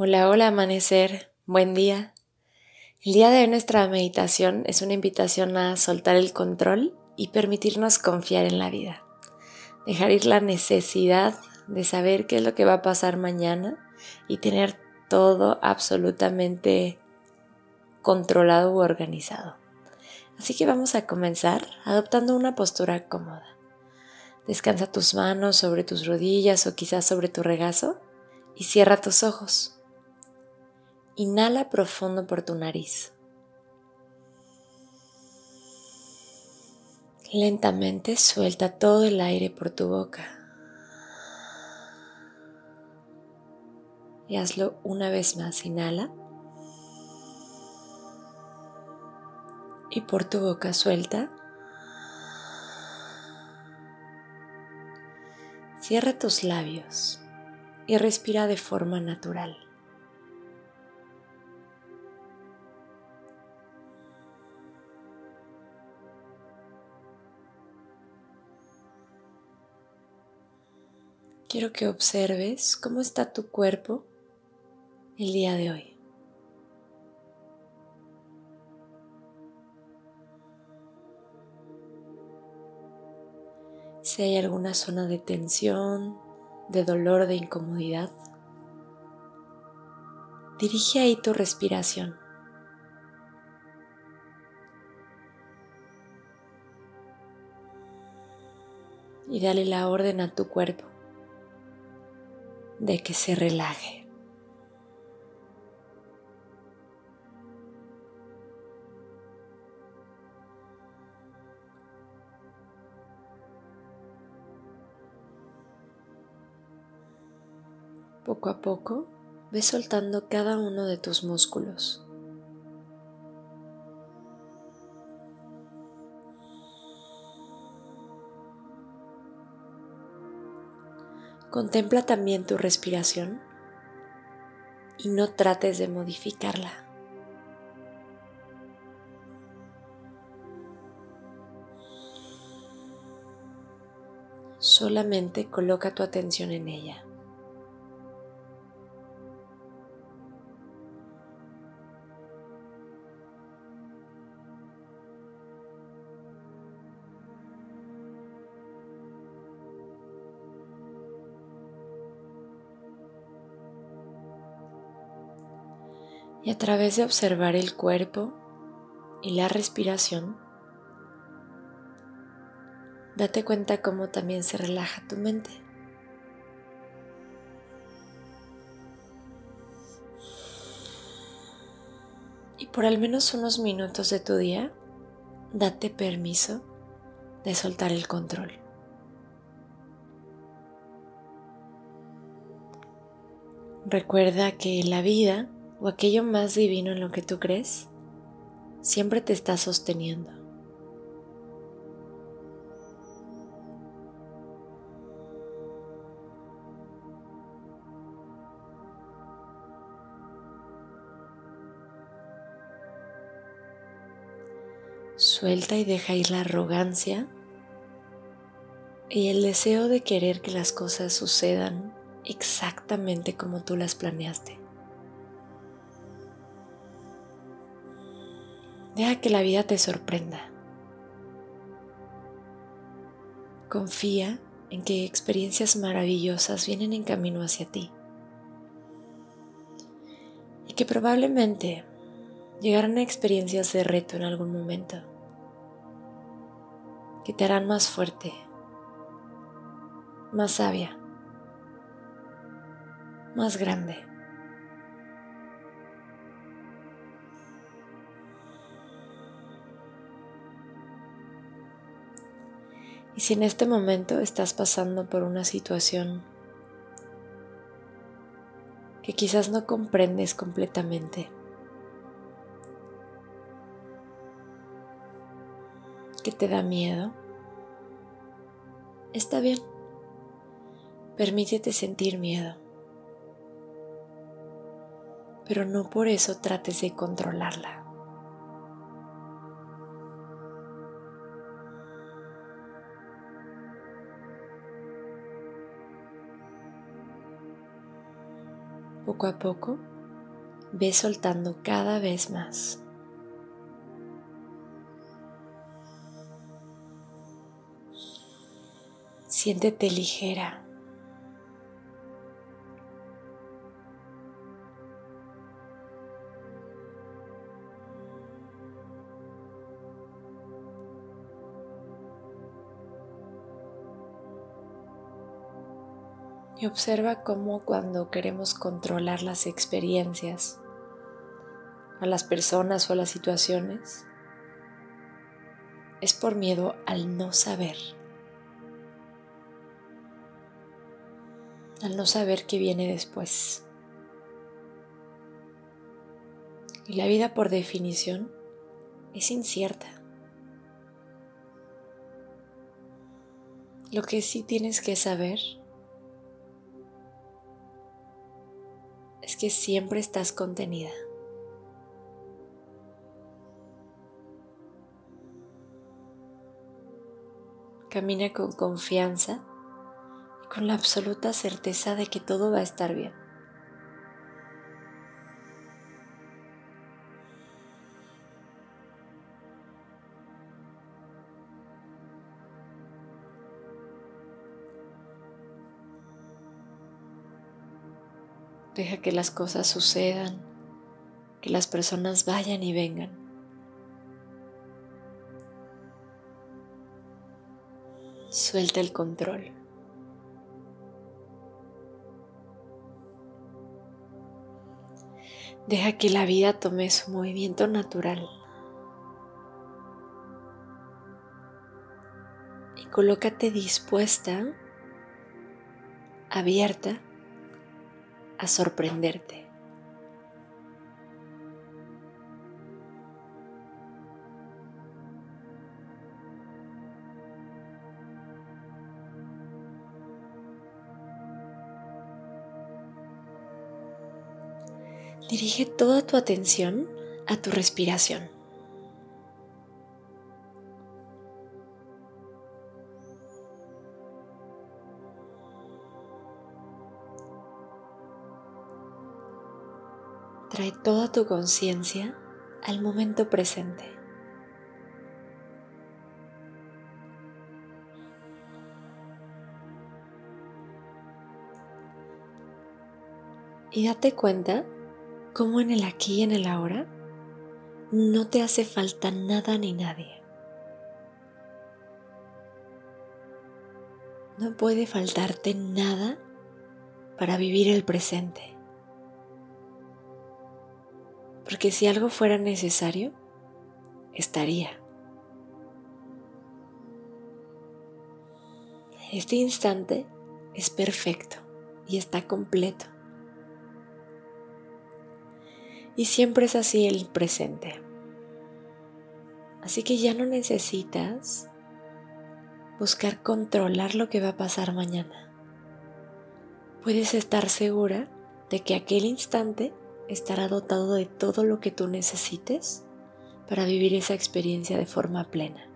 Hola, hola amanecer, buen día. El día de nuestra meditación es una invitación a soltar el control y permitirnos confiar en la vida. Dejar ir la necesidad de saber qué es lo que va a pasar mañana y tener todo absolutamente controlado u organizado. Así que vamos a comenzar adoptando una postura cómoda. Descansa tus manos sobre tus rodillas o quizás sobre tu regazo y cierra tus ojos. Inhala profundo por tu nariz. Lentamente suelta todo el aire por tu boca. Y hazlo una vez más. Inhala. Y por tu boca suelta. Cierra tus labios y respira de forma natural. Quiero que observes cómo está tu cuerpo el día de hoy. Si hay alguna zona de tensión, de dolor, de incomodidad, dirige ahí tu respiración. Y dale la orden a tu cuerpo de que se relaje. Poco a poco, ve soltando cada uno de tus músculos. Contempla también tu respiración y no trates de modificarla. Solamente coloca tu atención en ella. Y a través de observar el cuerpo y la respiración, date cuenta cómo también se relaja tu mente. Y por al menos unos minutos de tu día, date permiso de soltar el control. Recuerda que la vida o aquello más divino en lo que tú crees siempre te está sosteniendo. Suelta y deja ir la arrogancia y el deseo de querer que las cosas sucedan exactamente como tú las planeaste. Deja que la vida te sorprenda. Confía en que experiencias maravillosas vienen en camino hacia ti. Y que probablemente llegarán a experiencias de reto en algún momento. Que te harán más fuerte, más sabia, más grande. Y si en este momento estás pasando por una situación que quizás no comprendes completamente. Que te da miedo. Está bien. Permítete sentir miedo. Pero no por eso trates de controlarla. Poco a poco, ve soltando cada vez más. Siéntete ligera. Y observa cómo cuando queremos controlar las experiencias, a las personas o a las situaciones, es por miedo al no saber, al no saber qué viene después. Y la vida por definición es incierta. Lo que sí tienes que saber que siempre estás contenida. Camina con confianza y con la absoluta certeza de que todo va a estar bien. Deja que las cosas sucedan, que las personas vayan y vengan. Suelta el control. Deja que la vida tome su movimiento natural. Y colócate dispuesta, abierta a sorprenderte. Dirige toda tu atención a tu respiración. Trae toda tu conciencia al momento presente. Y date cuenta cómo en el aquí y en el ahora no te hace falta nada ni nadie. No puede faltarte nada para vivir el presente. Porque si algo fuera necesario, estaría. Este instante es perfecto y está completo. Y siempre es así el presente. Así que ya no necesitas buscar controlar lo que va a pasar mañana. Puedes estar segura de que aquel instante estará dotado de todo lo que tú necesites para vivir esa experiencia de forma plena.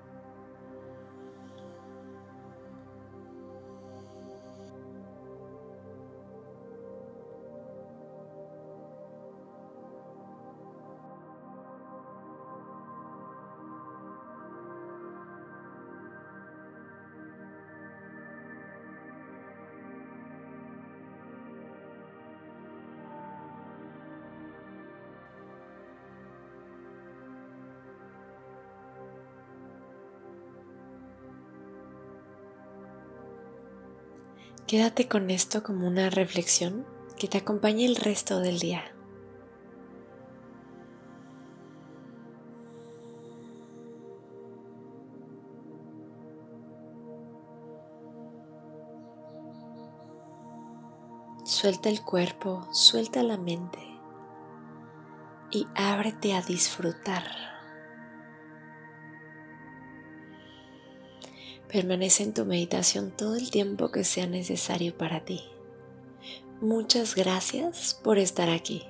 Quédate con esto como una reflexión que te acompañe el resto del día. Suelta el cuerpo, suelta la mente y ábrete a disfrutar. Permanece en tu meditación todo el tiempo que sea necesario para ti. Muchas gracias por estar aquí.